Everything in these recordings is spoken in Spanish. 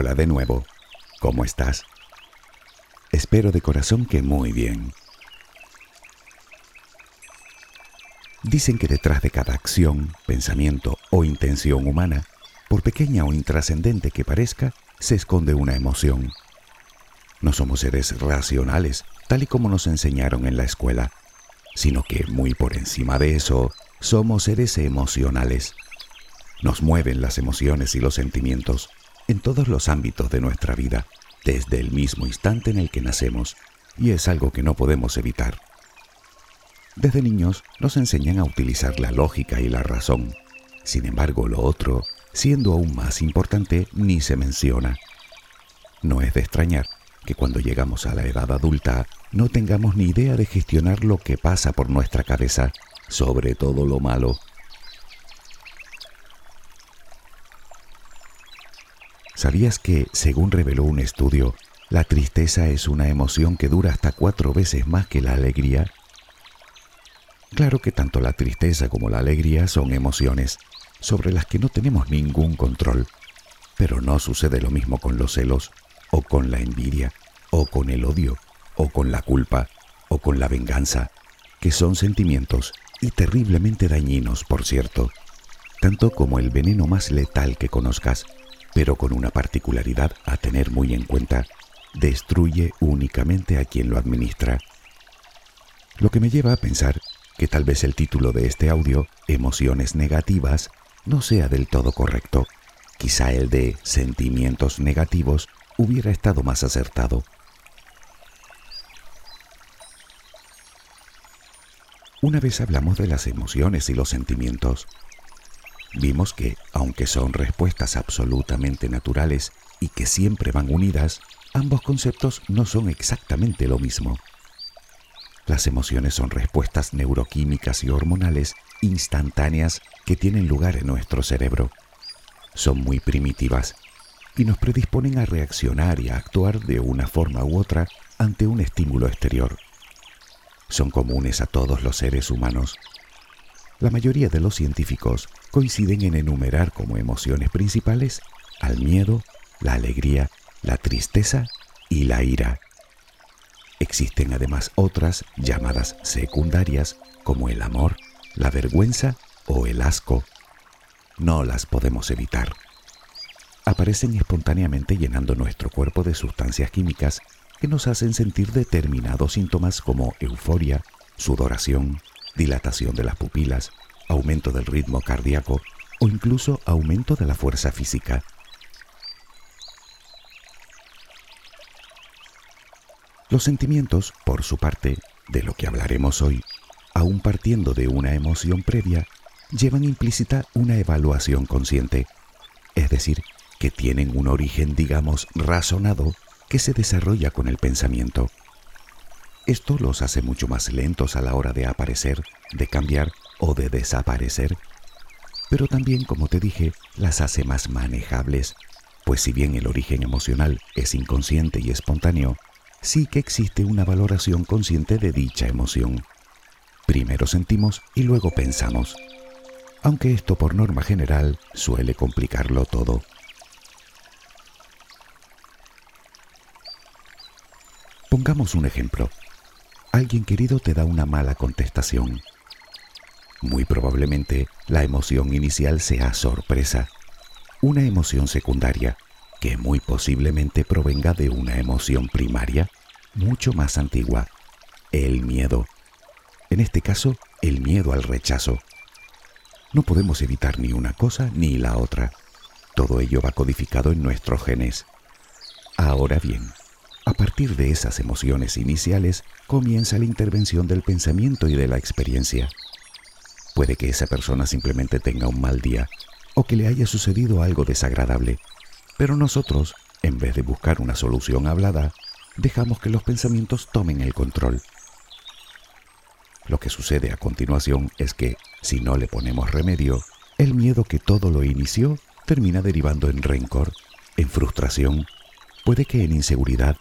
Hola de nuevo. ¿Cómo estás? Espero de corazón que muy bien. Dicen que detrás de cada acción, pensamiento o intención humana, por pequeña o intrascendente que parezca, se esconde una emoción. No somos seres racionales, tal y como nos enseñaron en la escuela, sino que muy por encima de eso, somos seres emocionales. Nos mueven las emociones y los sentimientos en todos los ámbitos de nuestra vida, desde el mismo instante en el que nacemos, y es algo que no podemos evitar. Desde niños nos enseñan a utilizar la lógica y la razón. Sin embargo, lo otro, siendo aún más importante, ni se menciona. No es de extrañar que cuando llegamos a la edad adulta no tengamos ni idea de gestionar lo que pasa por nuestra cabeza, sobre todo lo malo. ¿Sabías que, según reveló un estudio, la tristeza es una emoción que dura hasta cuatro veces más que la alegría? Claro que tanto la tristeza como la alegría son emociones sobre las que no tenemos ningún control, pero no sucede lo mismo con los celos, o con la envidia, o con el odio, o con la culpa, o con la venganza, que son sentimientos y terriblemente dañinos, por cierto, tanto como el veneno más letal que conozcas, pero con una particularidad a tener muy en cuenta, destruye únicamente a quien lo administra. Lo que me lleva a pensar que tal vez el título de este audio, Emociones Negativas, no sea del todo correcto. Quizá el de Sentimientos Negativos hubiera estado más acertado. Una vez hablamos de las emociones y los sentimientos. Vimos que, aunque son respuestas absolutamente naturales y que siempre van unidas, ambos conceptos no son exactamente lo mismo. Las emociones son respuestas neuroquímicas y hormonales instantáneas que tienen lugar en nuestro cerebro. Son muy primitivas y nos predisponen a reaccionar y a actuar de una forma u otra ante un estímulo exterior. Son comunes a todos los seres humanos. La mayoría de los científicos coinciden en enumerar como emociones principales al miedo, la alegría, la tristeza y la ira. Existen además otras llamadas secundarias como el amor, la vergüenza o el asco. No las podemos evitar. Aparecen espontáneamente llenando nuestro cuerpo de sustancias químicas que nos hacen sentir determinados síntomas como euforia, sudoración, dilatación de las pupilas, aumento del ritmo cardíaco o incluso aumento de la fuerza física. Los sentimientos, por su parte, de lo que hablaremos hoy, aun partiendo de una emoción previa, llevan implícita una evaluación consciente, es decir, que tienen un origen, digamos, razonado que se desarrolla con el pensamiento. Esto los hace mucho más lentos a la hora de aparecer, de cambiar o de desaparecer, pero también, como te dije, las hace más manejables, pues si bien el origen emocional es inconsciente y espontáneo, sí que existe una valoración consciente de dicha emoción. Primero sentimos y luego pensamos, aunque esto por norma general suele complicarlo todo. Pongamos un ejemplo. Alguien querido te da una mala contestación. Muy probablemente la emoción inicial sea sorpresa, una emoción secundaria que muy posiblemente provenga de una emoción primaria mucho más antigua, el miedo. En este caso, el miedo al rechazo. No podemos evitar ni una cosa ni la otra. Todo ello va codificado en nuestros genes. Ahora bien, a partir de esas emociones iniciales comienza la intervención del pensamiento y de la experiencia. Puede que esa persona simplemente tenga un mal día o que le haya sucedido algo desagradable pero nosotros, en vez de buscar una solución hablada, dejamos que los pensamientos tomen el control. Lo que sucede a continuación es que, si no le ponemos remedio, el miedo que todo lo inició termina derivando en rencor, en frustración, puede que en inseguridad,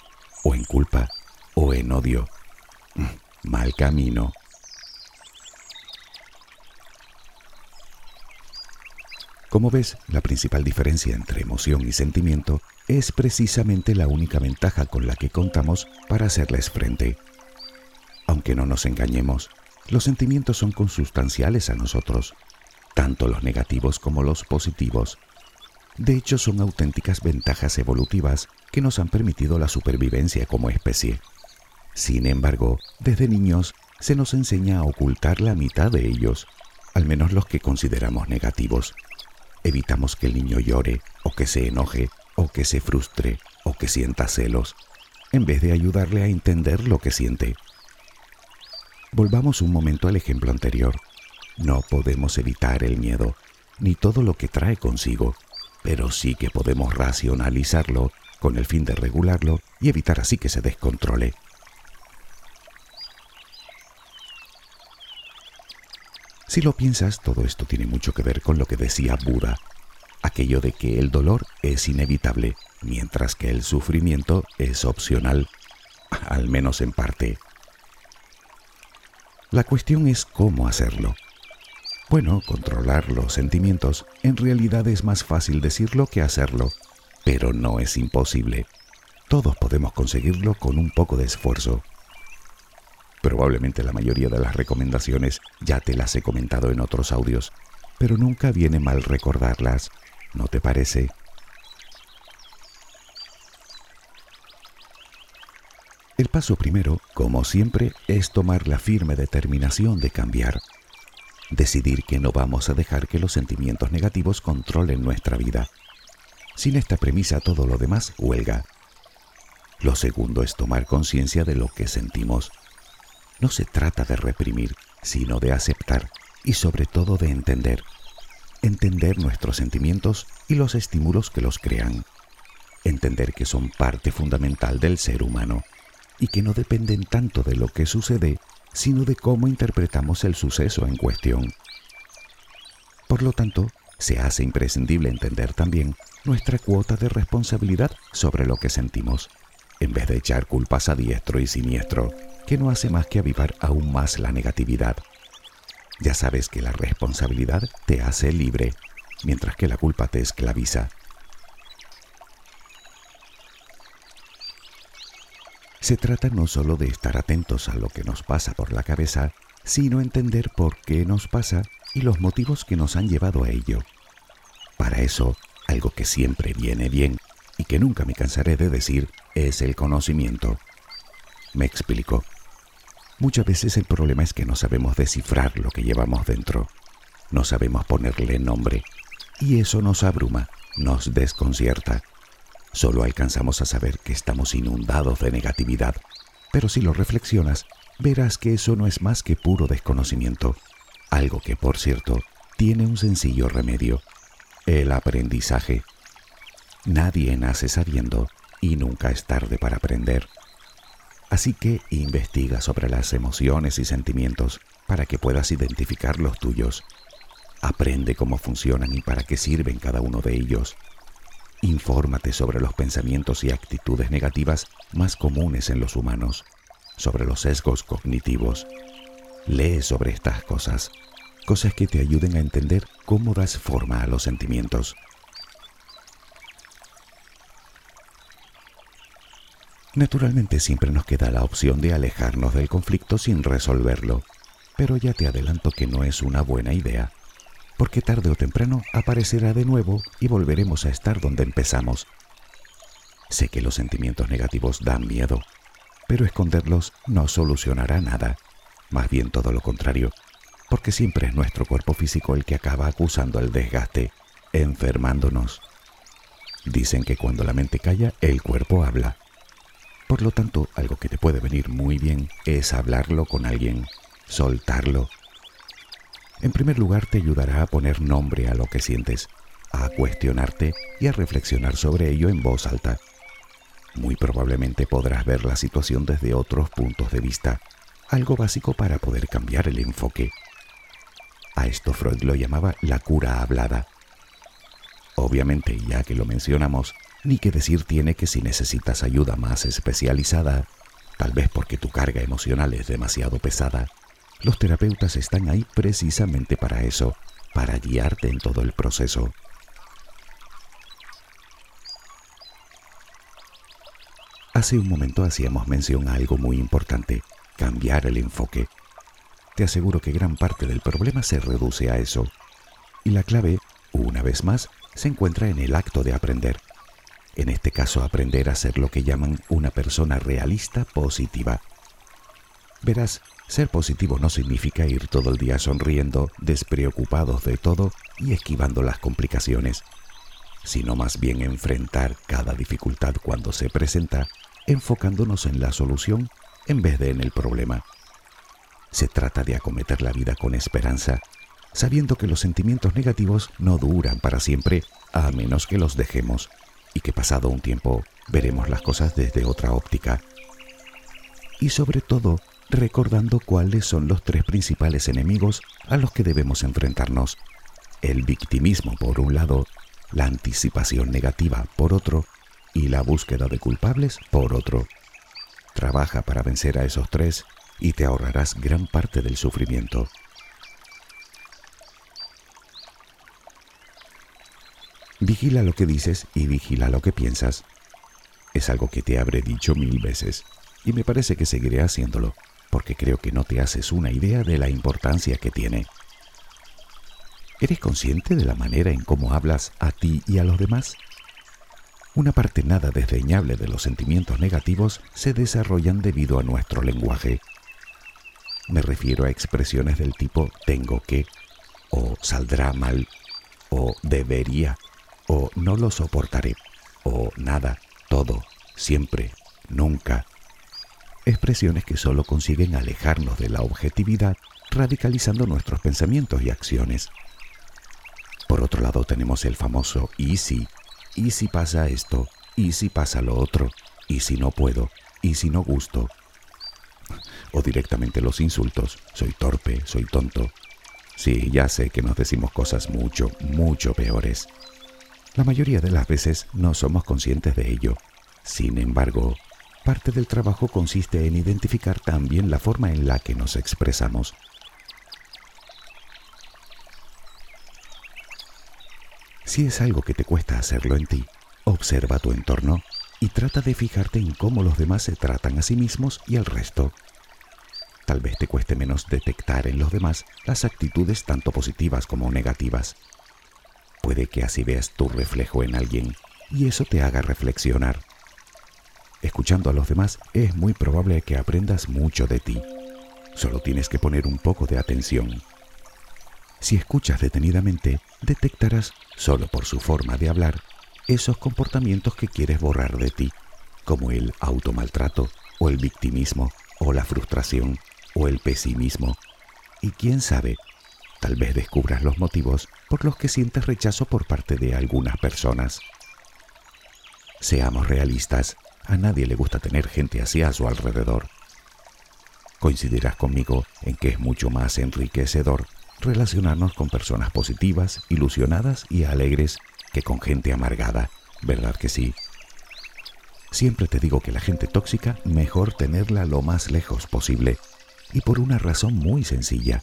o en culpa, o en odio. Mal camino. Como ves, la principal diferencia entre emoción y sentimiento es precisamente la única ventaja con la que contamos para hacerles frente. Aunque no nos engañemos, los sentimientos son consustanciales a nosotros, tanto los negativos como los positivos. De hecho, son auténticas ventajas evolutivas que nos han permitido la supervivencia como especie. Sin embargo, desde niños se nos enseña a ocultar la mitad de ellos, al menos los que consideramos negativos. Evitamos que el niño llore, o que se enoje, o que se frustre, o que sienta celos, en vez de ayudarle a entender lo que siente. Volvamos un momento al ejemplo anterior. No podemos evitar el miedo, ni todo lo que trae consigo, pero sí que podemos racionalizarlo con el fin de regularlo y evitar así que se descontrole. Si lo piensas, todo esto tiene mucho que ver con lo que decía Buda, aquello de que el dolor es inevitable, mientras que el sufrimiento es opcional, al menos en parte. La cuestión es cómo hacerlo. Bueno, controlar los sentimientos en realidad es más fácil decirlo que hacerlo, pero no es imposible. Todos podemos conseguirlo con un poco de esfuerzo. Probablemente la mayoría de las recomendaciones ya te las he comentado en otros audios, pero nunca viene mal recordarlas, ¿no te parece? El paso primero, como siempre, es tomar la firme determinación de cambiar. Decidir que no vamos a dejar que los sentimientos negativos controlen nuestra vida. Sin esta premisa todo lo demás huelga. Lo segundo es tomar conciencia de lo que sentimos no se trata de reprimir, sino de aceptar y sobre todo de entender. Entender nuestros sentimientos y los estímulos que los crean. Entender que son parte fundamental del ser humano y que no dependen tanto de lo que sucede, sino de cómo interpretamos el suceso en cuestión. Por lo tanto, se hace imprescindible entender también nuestra cuota de responsabilidad sobre lo que sentimos, en vez de echar culpas a diestro y siniestro que no hace más que avivar aún más la negatividad. Ya sabes que la responsabilidad te hace libre, mientras que la culpa te esclaviza. Se trata no solo de estar atentos a lo que nos pasa por la cabeza, sino entender por qué nos pasa y los motivos que nos han llevado a ello. Para eso, algo que siempre viene bien y que nunca me cansaré de decir es el conocimiento. Me explico. Muchas veces el problema es que no sabemos descifrar lo que llevamos dentro, no sabemos ponerle nombre, y eso nos abruma, nos desconcierta. Solo alcanzamos a saber que estamos inundados de negatividad, pero si lo reflexionas, verás que eso no es más que puro desconocimiento, algo que, por cierto, tiene un sencillo remedio, el aprendizaje. Nadie nace sabiendo y nunca es tarde para aprender. Así que investiga sobre las emociones y sentimientos para que puedas identificar los tuyos. Aprende cómo funcionan y para qué sirven cada uno de ellos. Infórmate sobre los pensamientos y actitudes negativas más comunes en los humanos, sobre los sesgos cognitivos. Lee sobre estas cosas, cosas que te ayuden a entender cómo das forma a los sentimientos. Naturalmente siempre nos queda la opción de alejarnos del conflicto sin resolverlo, pero ya te adelanto que no es una buena idea, porque tarde o temprano aparecerá de nuevo y volveremos a estar donde empezamos. Sé que los sentimientos negativos dan miedo, pero esconderlos no solucionará nada, más bien todo lo contrario, porque siempre es nuestro cuerpo físico el que acaba acusando el desgaste, enfermándonos. Dicen que cuando la mente calla, el cuerpo habla. Por lo tanto, algo que te puede venir muy bien es hablarlo con alguien, soltarlo. En primer lugar, te ayudará a poner nombre a lo que sientes, a cuestionarte y a reflexionar sobre ello en voz alta. Muy probablemente podrás ver la situación desde otros puntos de vista, algo básico para poder cambiar el enfoque. A esto Freud lo llamaba la cura hablada. Obviamente, ya que lo mencionamos, ni que decir tiene que si necesitas ayuda más especializada, tal vez porque tu carga emocional es demasiado pesada, los terapeutas están ahí precisamente para eso, para guiarte en todo el proceso. Hace un momento hacíamos mención a algo muy importante, cambiar el enfoque. Te aseguro que gran parte del problema se reduce a eso. Y la clave, una vez más, se encuentra en el acto de aprender. En este caso, aprender a ser lo que llaman una persona realista positiva. Verás, ser positivo no significa ir todo el día sonriendo, despreocupados de todo y esquivando las complicaciones, sino más bien enfrentar cada dificultad cuando se presenta, enfocándonos en la solución en vez de en el problema. Se trata de acometer la vida con esperanza, sabiendo que los sentimientos negativos no duran para siempre a menos que los dejemos y que pasado un tiempo veremos las cosas desde otra óptica. Y sobre todo, recordando cuáles son los tres principales enemigos a los que debemos enfrentarnos. El victimismo por un lado, la anticipación negativa por otro y la búsqueda de culpables por otro. Trabaja para vencer a esos tres y te ahorrarás gran parte del sufrimiento. Vigila lo que dices y vigila lo que piensas. Es algo que te habré dicho mil veces y me parece que seguiré haciéndolo porque creo que no te haces una idea de la importancia que tiene. ¿Eres consciente de la manera en cómo hablas a ti y a los demás? Una parte nada desdeñable de los sentimientos negativos se desarrollan debido a nuestro lenguaje. Me refiero a expresiones del tipo tengo que, o saldrá mal, o debería, o no lo soportaré, o nada, todo, siempre, nunca, expresiones que solo consiguen alejarnos de la objetividad, radicalizando nuestros pensamientos y acciones. Por otro lado tenemos el famoso y si, y si pasa esto, y si pasa lo otro, y si no puedo, y si no gusto. O directamente los insultos, soy torpe, soy tonto. Sí, ya sé que nos decimos cosas mucho, mucho peores. La mayoría de las veces no somos conscientes de ello. Sin embargo, parte del trabajo consiste en identificar también la forma en la que nos expresamos. Si es algo que te cuesta hacerlo en ti, observa tu entorno y trata de fijarte en cómo los demás se tratan a sí mismos y al resto. Tal vez te cueste menos detectar en los demás las actitudes tanto positivas como negativas. Puede que así veas tu reflejo en alguien y eso te haga reflexionar. Escuchando a los demás es muy probable que aprendas mucho de ti. Solo tienes que poner un poco de atención. Si escuchas detenidamente, detectarás, solo por su forma de hablar, esos comportamientos que quieres borrar de ti, como el automaltrato, o el victimismo, o la frustración, o el pesimismo. Y quién sabe, tal vez descubras los motivos por los que sientes rechazo por parte de algunas personas. Seamos realistas, a nadie le gusta tener gente así a su alrededor. Coincidirás conmigo en que es mucho más enriquecedor relacionarnos con personas positivas, ilusionadas y alegres que con gente amargada, ¿verdad que sí? Siempre te digo que la gente tóxica mejor tenerla lo más lejos posible, y por una razón muy sencilla.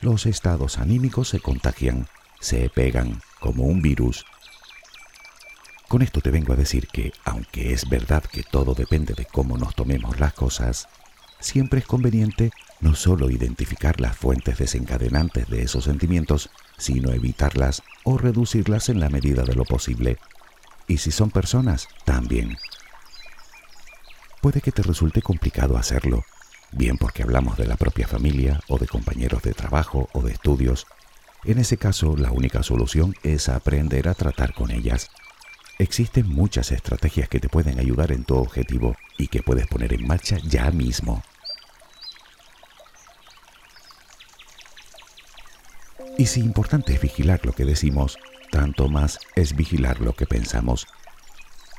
Los estados anímicos se contagian, se pegan como un virus con esto te vengo a decir que, aunque es verdad que todo depende de cómo nos tomemos las cosas, siempre es conveniente no solo identificar las fuentes desencadenantes de esos sentimientos, sino evitarlas o reducirlas en la medida de lo posible. Y si son personas, también. Puede que te resulte complicado hacerlo, bien porque hablamos de la propia familia o de compañeros de trabajo o de estudios. En ese caso, la única solución es aprender a tratar con ellas Existen muchas estrategias que te pueden ayudar en tu objetivo y que puedes poner en marcha ya mismo. Y si importante es vigilar lo que decimos, tanto más es vigilar lo que pensamos.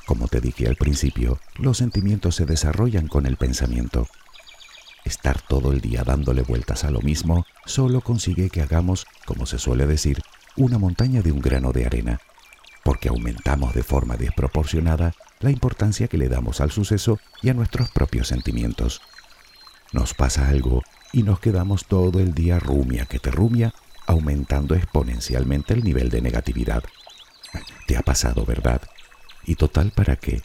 Como te dije al principio, los sentimientos se desarrollan con el pensamiento. Estar todo el día dándole vueltas a lo mismo solo consigue que hagamos, como se suele decir, una montaña de un grano de arena porque aumentamos de forma desproporcionada la importancia que le damos al suceso y a nuestros propios sentimientos. Nos pasa algo y nos quedamos todo el día rumia que te rumia aumentando exponencialmente el nivel de negatividad. Te ha pasado, ¿verdad? ¿Y total para qué?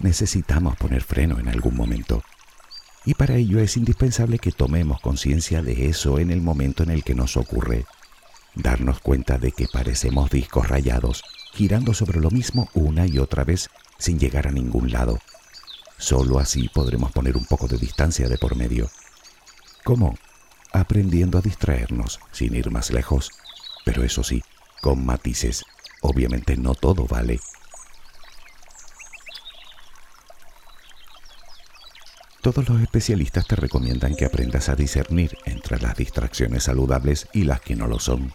Necesitamos poner freno en algún momento. Y para ello es indispensable que tomemos conciencia de eso en el momento en el que nos ocurre. Darnos cuenta de que parecemos discos rayados, girando sobre lo mismo una y otra vez sin llegar a ningún lado. Solo así podremos poner un poco de distancia de por medio. ¿Cómo? Aprendiendo a distraernos sin ir más lejos. Pero eso sí, con matices. Obviamente no todo vale. Todos los especialistas te recomiendan que aprendas a discernir entre las distracciones saludables y las que no lo son.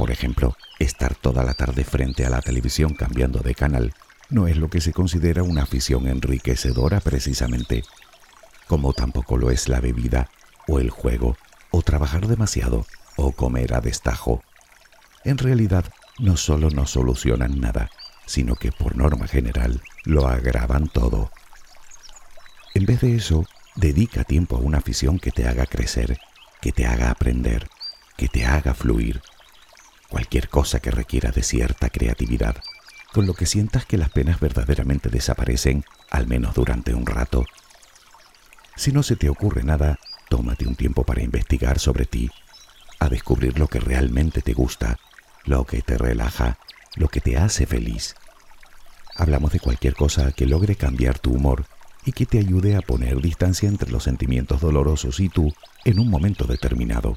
Por ejemplo, estar toda la tarde frente a la televisión cambiando de canal no es lo que se considera una afición enriquecedora precisamente, como tampoco lo es la bebida o el juego o trabajar demasiado o comer a destajo. En realidad, no solo no solucionan nada, sino que por norma general lo agravan todo. En vez de eso, dedica tiempo a una afición que te haga crecer, que te haga aprender, que te haga fluir. Cualquier cosa que requiera de cierta creatividad, con lo que sientas que las penas verdaderamente desaparecen, al menos durante un rato. Si no se te ocurre nada, tómate un tiempo para investigar sobre ti, a descubrir lo que realmente te gusta, lo que te relaja, lo que te hace feliz. Hablamos de cualquier cosa que logre cambiar tu humor y que te ayude a poner distancia entre los sentimientos dolorosos y tú en un momento determinado.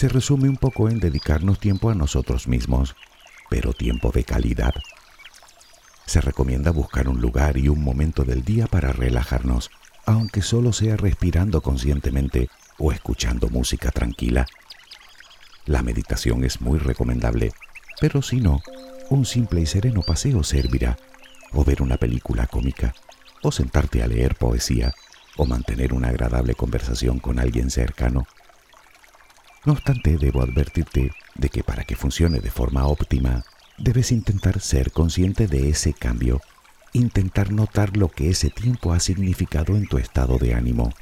Se resume un poco en dedicarnos tiempo a nosotros mismos, pero tiempo de calidad. Se recomienda buscar un lugar y un momento del día para relajarnos, aunque solo sea respirando conscientemente o escuchando música tranquila. La meditación es muy recomendable, pero si no, un simple y sereno paseo servirá, o ver una película cómica, o sentarte a leer poesía, o mantener una agradable conversación con alguien cercano. No obstante, debo advertirte de que para que funcione de forma óptima, debes intentar ser consciente de ese cambio, intentar notar lo que ese tiempo ha significado en tu estado de ánimo.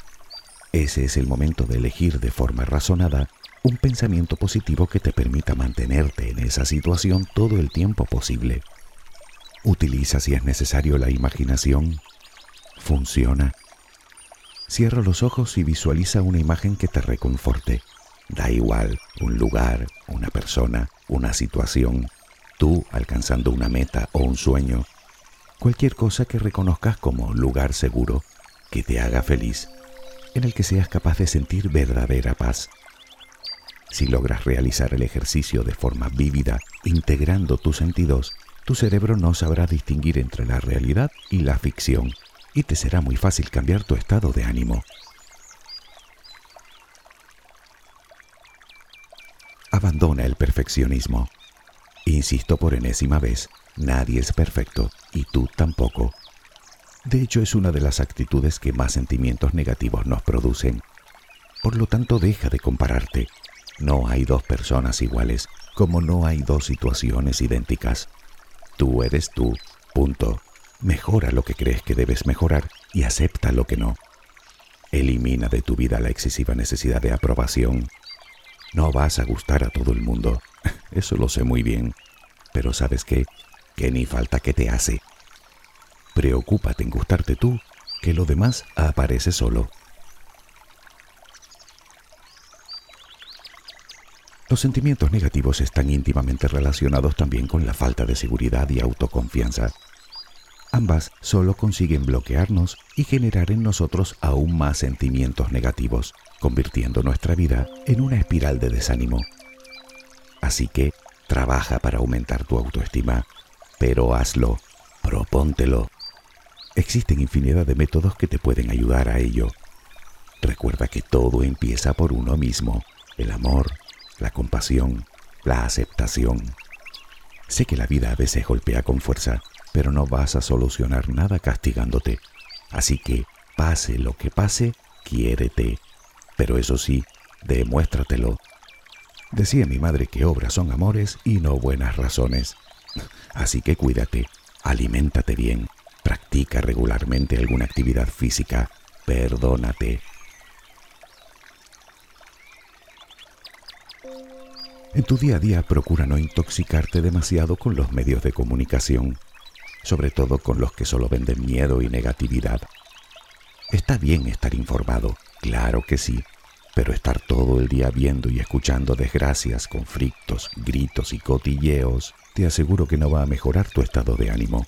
Ese es el momento de elegir de forma razonada un pensamiento positivo que te permita mantenerte en esa situación todo el tiempo posible. Utiliza si es necesario la imaginación. Funciona. Cierra los ojos y visualiza una imagen que te reconforte. Da igual, un lugar, una persona, una situación, tú alcanzando una meta o un sueño, cualquier cosa que reconozcas como lugar seguro, que te haga feliz, en el que seas capaz de sentir verdadera paz. Si logras realizar el ejercicio de forma vívida, integrando tus sentidos, tu cerebro no sabrá distinguir entre la realidad y la ficción, y te será muy fácil cambiar tu estado de ánimo. Abandona el perfeccionismo. Insisto por enésima vez, nadie es perfecto y tú tampoco. De hecho, es una de las actitudes que más sentimientos negativos nos producen. Por lo tanto, deja de compararte. No hay dos personas iguales, como no hay dos situaciones idénticas. Tú eres tú, punto. Mejora lo que crees que debes mejorar y acepta lo que no. Elimina de tu vida la excesiva necesidad de aprobación. No vas a gustar a todo el mundo, eso lo sé muy bien, pero ¿sabes qué? Que ni falta que te hace. Preocúpate en gustarte tú, que lo demás aparece solo. Los sentimientos negativos están íntimamente relacionados también con la falta de seguridad y autoconfianza. Ambas solo consiguen bloquearnos y generar en nosotros aún más sentimientos negativos, convirtiendo nuestra vida en una espiral de desánimo. Así que trabaja para aumentar tu autoestima, pero hazlo, propóntelo. Existen infinidad de métodos que te pueden ayudar a ello. recuerda que todo empieza por uno mismo, el amor, la compasión, la aceptación. Sé que la vida a veces golpea con fuerza, pero no vas a solucionar nada castigándote. Así que, pase lo que pase, quiérete. Pero eso sí, demuéstratelo. Decía mi madre que obras son amores y no buenas razones. Así que cuídate, aliméntate bien, practica regularmente alguna actividad física, perdónate. En tu día a día procura no intoxicarte demasiado con los medios de comunicación, sobre todo con los que solo venden miedo y negatividad. Está bien estar informado, claro que sí, pero estar todo el día viendo y escuchando desgracias, conflictos, gritos y cotilleos, te aseguro que no va a mejorar tu estado de ánimo,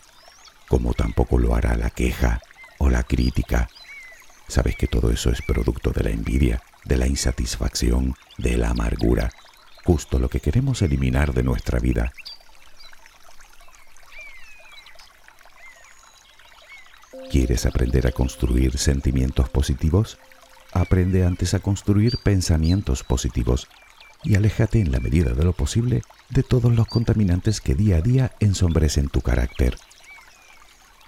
como tampoco lo hará la queja o la crítica. Sabes que todo eso es producto de la envidia, de la insatisfacción, de la amargura, justo lo que queremos eliminar de nuestra vida. ¿Quieres aprender a construir sentimientos positivos? Aprende antes a construir pensamientos positivos y aléjate en la medida de lo posible de todos los contaminantes que día a día ensombrecen tu carácter.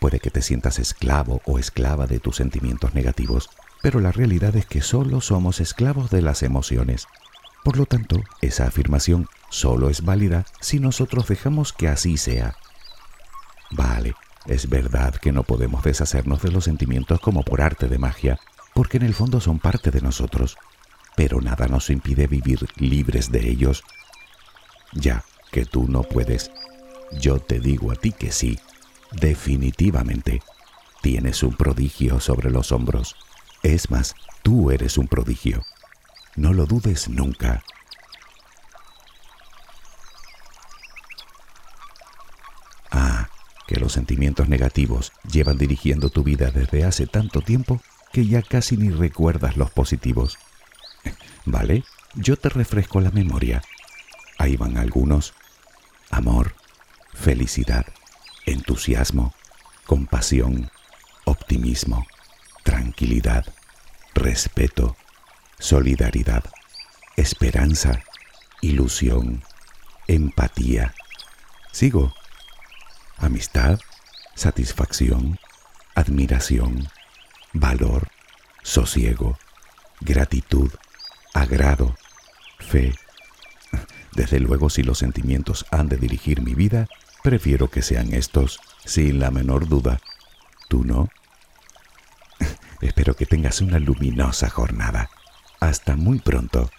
Puede que te sientas esclavo o esclava de tus sentimientos negativos, pero la realidad es que solo somos esclavos de las emociones. Por lo tanto, esa afirmación solo es válida si nosotros dejamos que así sea. Vale, es verdad que no podemos deshacernos de los sentimientos como por arte de magia, porque en el fondo son parte de nosotros, pero nada nos impide vivir libres de ellos. Ya que tú no puedes, yo te digo a ti que sí, definitivamente, tienes un prodigio sobre los hombros. Es más, tú eres un prodigio. No lo dudes nunca. Que los sentimientos negativos llevan dirigiendo tu vida desde hace tanto tiempo que ya casi ni recuerdas los positivos. ¿Vale? Yo te refresco la memoria. Ahí van algunos. Amor, felicidad, entusiasmo, compasión, optimismo, tranquilidad, respeto, solidaridad, esperanza, ilusión, empatía. Sigo. Amistad, satisfacción, admiración, valor, sosiego, gratitud, agrado, fe. Desde luego si los sentimientos han de dirigir mi vida, prefiero que sean estos, sin la menor duda. ¿Tú no? Espero que tengas una luminosa jornada. Hasta muy pronto.